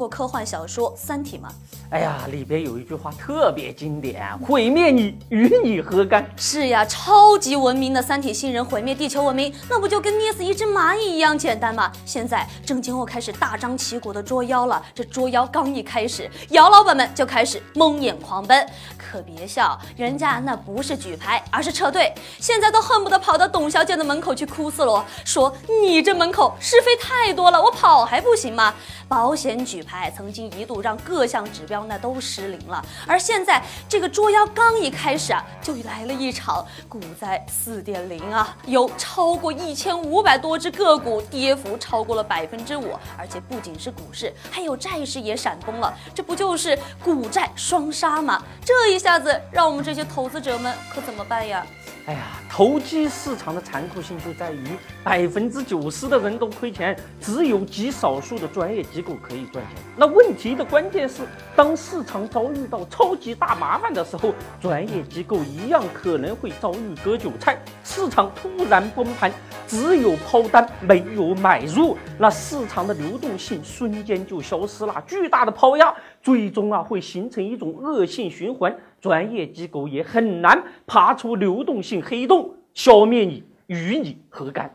过科幻小说《三体》吗？哎呀，里边有一句话特别经典：“毁灭你，与你何干？”是呀，超级文明的三体星人毁灭地球文明，那不就跟捏死一只蚂蚁一样简单吗？现在正经又开始大张旗鼓的捉妖了，这捉妖刚一开始，姚老板们就开始蒙眼狂奔。可别笑，人家那不是举牌，而是撤退。现在都恨不得跑到董小姐的门口去哭死了，说你这门口是非太多了，我跑还不行吗？保险举牌曾经一度让各项指标那都失灵了，而现在这个捉妖刚一开始啊，就来了一场股灾四点零啊，有超过一千五百多只个股跌幅超过了百分之五，而且不仅是股市，还有债市也闪崩了，这不就是股债双杀吗？这一下子让我们这些投资者们可怎么办呀？哎呀，投机市场的残酷性就在于百分之九十的人都亏钱，只有极少数的专业机构可以赚钱。那问题的关键是，当市场遭遇到超级大麻烦的时候，专业机构一样可能会遭遇割韭菜，市场突然崩盘，只有抛单没有买入，那市场的流动性瞬间就消失了，巨大的抛压，最终啊会形成一种恶性循环。专业机构也很难爬出流动性黑洞，消灭你，与你何干？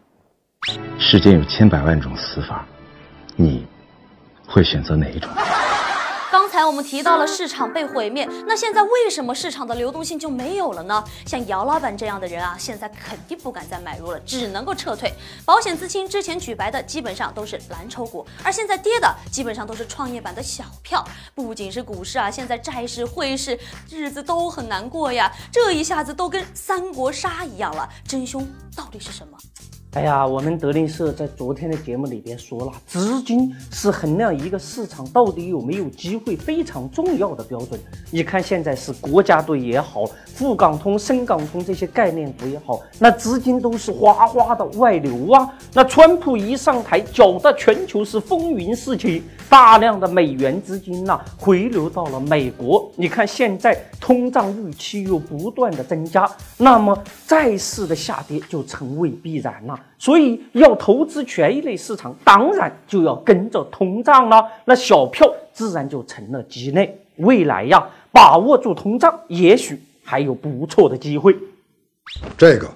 世间有千百万种死法，你会选择哪一种？刚才我们提到了市场被毁灭，那现在为什么市场的流动性就没有了呢？像姚老板这样的人啊，现在肯定不敢再买入了，只能够撤退。保险资金之前举白的基本上都是蓝筹股，而现在跌的基本上都是创业板的小票。不仅是股市啊，现在债市、汇市日子都很难过呀，这一下子都跟三国杀一样了。真凶到底是什么？哎呀，我们德林社在昨天的节目里边说了，资金是衡量一个市场到底有没有机会非常重要的标准。你看现在是国家队也好，沪港通、深港通这些概念股也好，那资金都是哗哗的外流啊。那川普一上台，搅得全球是风云四起，大量的美元资金呐回流到了美国。你看现在通胀预期又不断的增加，那么债市的下跌就成为必然了。所以要投资权益类市场，当然就要跟着通胀了。那小票自然就成了鸡肋。未来呀，把握住通胀，也许还有不错的机会。这个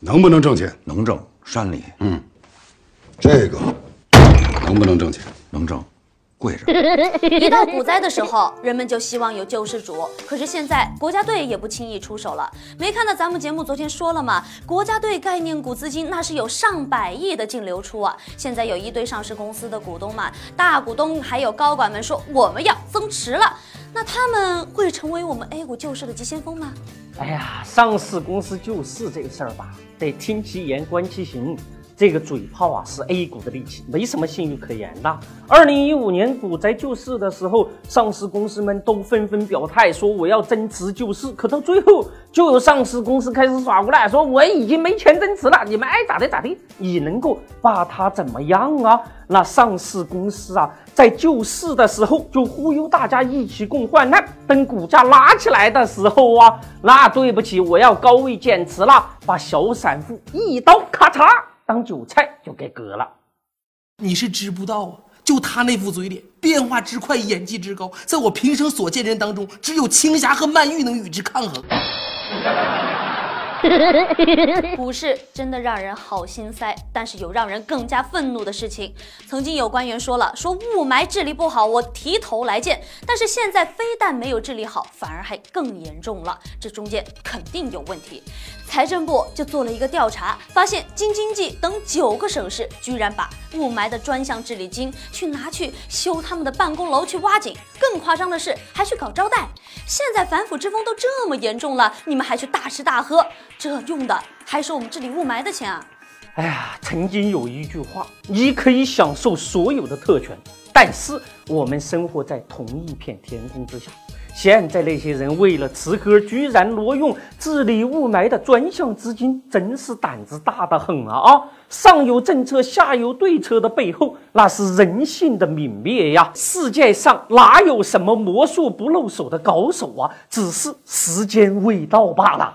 能不能挣钱？能挣，山里。嗯，这个能不能挣钱？能挣。跪着。一到股灾的时候，人们就希望有救世主。可是现在国家队也不轻易出手了。没看到咱们节目昨天说了吗？国家队概念股资金那是有上百亿的净流出啊！现在有一堆上市公司的股东嘛，大股东还有高管们说我们要增持了。那他们会成为我们 A 股救市的急先锋吗？哎呀，上市公司救市这个事儿吧，得听其言观其行。这个嘴炮啊，是 A 股的利器，没什么信誉可言的。二零一五年股灾救市的时候，上市公司们都纷纷表态说我要增持救市，可到最后，就有上市公司开始耍过来，说我已经没钱增持了，你们爱咋地咋地，你能够把它怎么样啊？那上市公司啊，在救市的时候就忽悠大家一起共患难，等股价拉起来的时候啊，那对不起，我要高位减持了，把小散户一刀咔嚓。当韭菜就给割了，你是知不道啊！就他那副嘴脸，变化之快，演技之高，在我平生所见人当中，只有青霞和曼玉能与之抗衡。股市真的让人好心塞，但是有让人更加愤怒的事情。曾经有官员说了，说雾霾治理不好，我提头来见。但是现在非但没有治理好，反而还更严重了，这中间肯定有问题。财政部就做了一个调查，发现京津冀等九个省市居然把雾霾的专项治理金去拿去修他们的办公楼、去挖井，更夸张的是还去搞招待。现在反腐之风都这么严重了，你们还去大吃大喝，这用的还是我们治理雾霾的钱啊！哎呀，曾经有一句话，你可以享受所有的特权，但是我们生活在同一片天空之下。现在那些人为了吃喝，居然挪用治理雾霾的专项资金，真是胆子大得很啊！啊，上有政策，下有对策的背后，那是人性的泯灭呀！世界上哪有什么魔术不露手的高手啊？只是时间未到罢了。